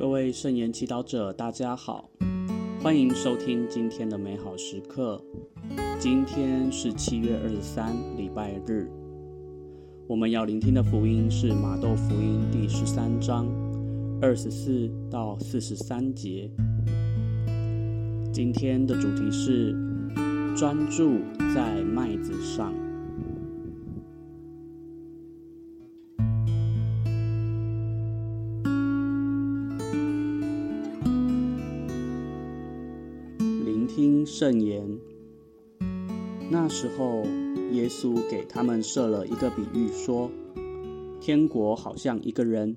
各位圣言祈祷者，大家好，欢迎收听今天的美好时刻。今天是七月二十三，礼拜日。我们要聆听的福音是马窦福音第十三章二十四到四十三节。今天的主题是专注在麦子上。听圣言。那时候，耶稣给他们设了一个比喻，说：天国好像一个人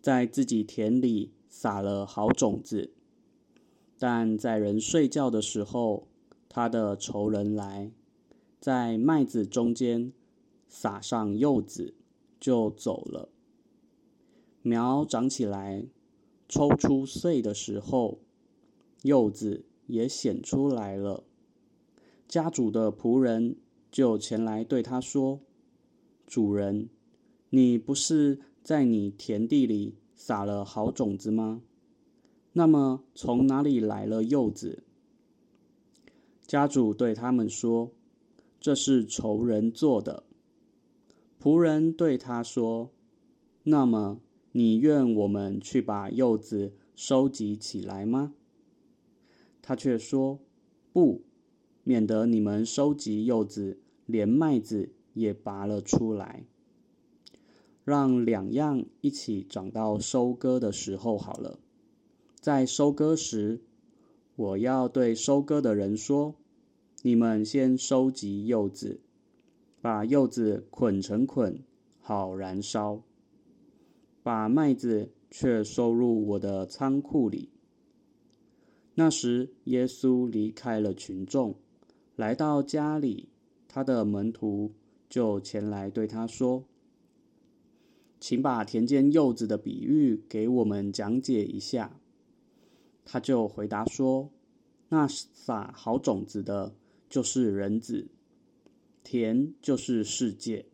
在自己田里撒了好种子，但在人睡觉的时候，他的仇人来，在麦子中间撒上柚子，就走了。苗长起来，抽出穗的时候，柚子。也显出来了。家主的仆人就前来对他说：“主人，你不是在你田地里撒了好种子吗？那么从哪里来了柚子？”家主对他们说：“这是仇人做的。”仆人对他说：“那么你愿我们去把柚子收集起来吗？”他却说：“不，免得你们收集柚子，连麦子也拔了出来。让两样一起长到收割的时候好了。在收割时，我要对收割的人说：你们先收集柚子，把柚子捆成捆，好燃烧；把麦子却收入我的仓库里。”那时，耶稣离开了群众，来到家里，他的门徒就前来对他说：“请把田间柚子的比喻给我们讲解一下。”他就回答说：“那撒好种子的，就是人子；田就是世界。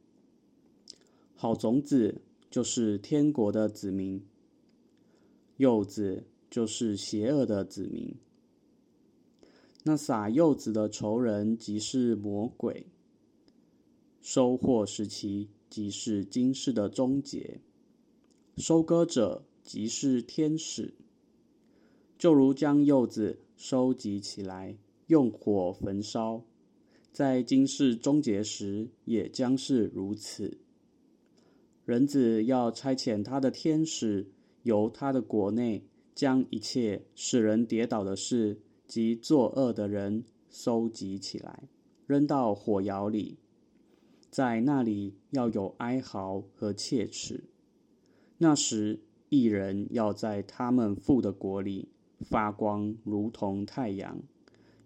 好种子就是天国的子民，柚子。”就是邪恶的子民。那撒柚子的仇人即是魔鬼。收获时期即是今世的终结。收割者即是天使。就如将柚子收集起来，用火焚烧，在今世终结时也将是如此。人子要差遣他的天使，由他的国内。将一切使人跌倒的事及作恶的人收集起来，扔到火窑里，在那里要有哀嚎和切齿。那时，一人要在他们父的国里发光，如同太阳。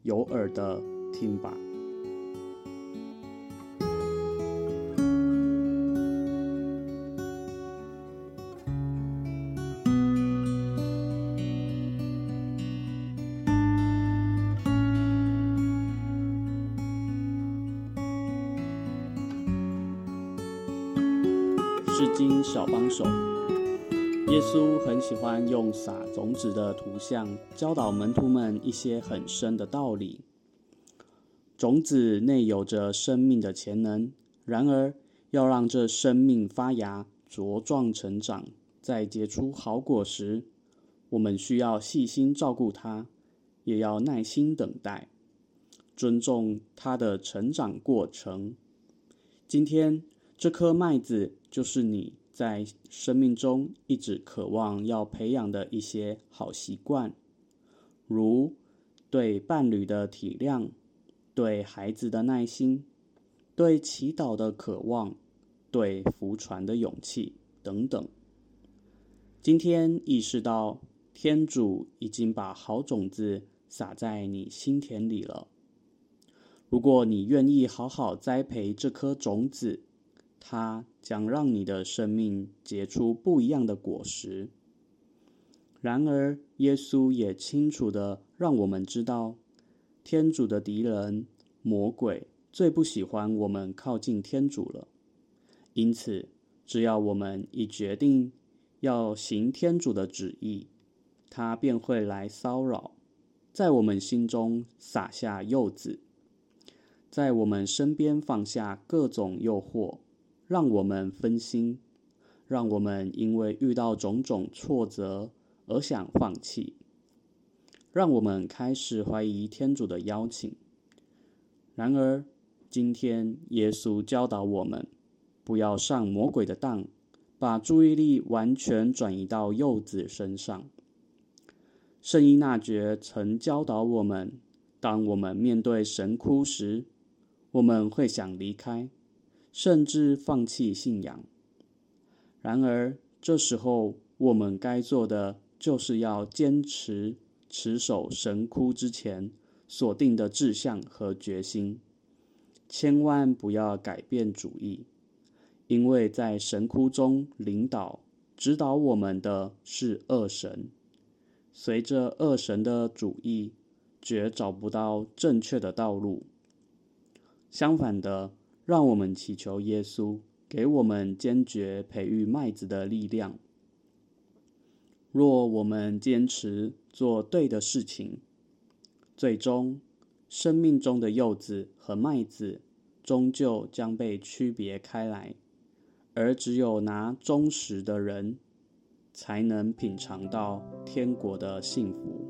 有耳的听吧。经小帮手，耶稣很喜欢用撒种子的图像教导门徒们一些很深的道理。种子内有着生命的潜能，然而要让这生命发芽、茁壮成长，再结出好果实，我们需要细心照顾它，也要耐心等待，尊重它的成长过程。今天，这颗麦子就是你在生命中一直渴望要培养的一些好习惯，如对伴侣的体谅、对孩子的耐心、对祈祷的渴望、对福传的勇气等等。今天意识到天主已经把好种子撒在你心田里了。如果你愿意好好栽培这颗种子，它将让你的生命结出不一样的果实。然而，耶稣也清楚的让我们知道，天主的敌人魔鬼最不喜欢我们靠近天主了。因此，只要我们已决定要行天主的旨意，他便会来骚扰，在我们心中撒下柚子，在我们身边放下各种诱惑，让我们分心，让我们因为遇到种种挫折而想放弃，让我们开始怀疑天主的邀请。然而，今天耶稣教导我们，不要上魔鬼的当，把注意力完全转移到幼子身上。圣依纳爵曾教导我们，当我们面对神枯时，我们会想离开，甚至放弃信仰。然而，这时候我们该做的，就是要坚持持守神窟之前所定的志向和决心。千万不要改变主意，因为在神窟中领导、指导我们的是恶神。随着恶神的主意，绝找不到正确的道路。相反的，让我们祈求耶稣给我们坚决培育麦子的力量。若我们坚持做对的事情，最终，生命中的柚子和麦子终究将被区别开来，而只有拿忠实的人，才能品尝到天国的幸福。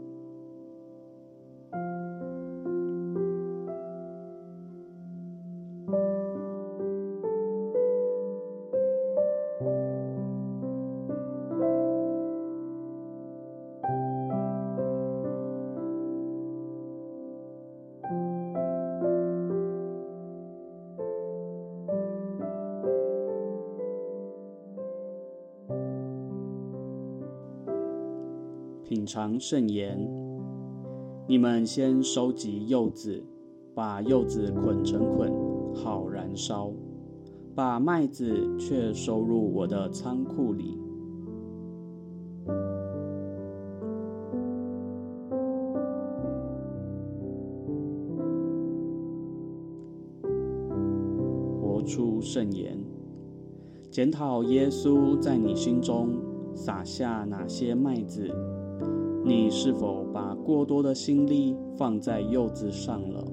品尝圣言，你们先收集柚子，把柚子捆成捆，好燃烧；把麦子却收入我的仓库里。活出圣言，检讨耶稣在你心中撒下哪些麦子。你是否把过多的心力放在柚子上了？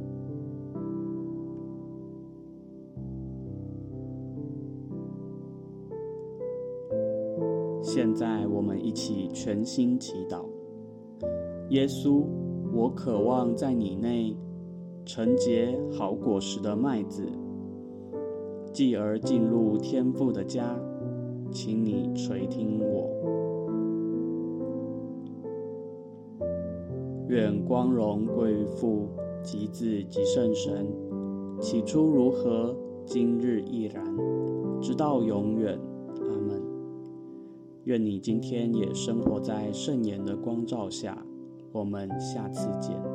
现在我们一起全心祈祷。耶稣，我渴望在你内承结好果实的麦子，继而进入天父的家，请你垂听我。愿光荣归于父及子及圣神，起初如何，今日亦然，直到永远。阿门。愿你今天也生活在圣言的光照下。我们下次见。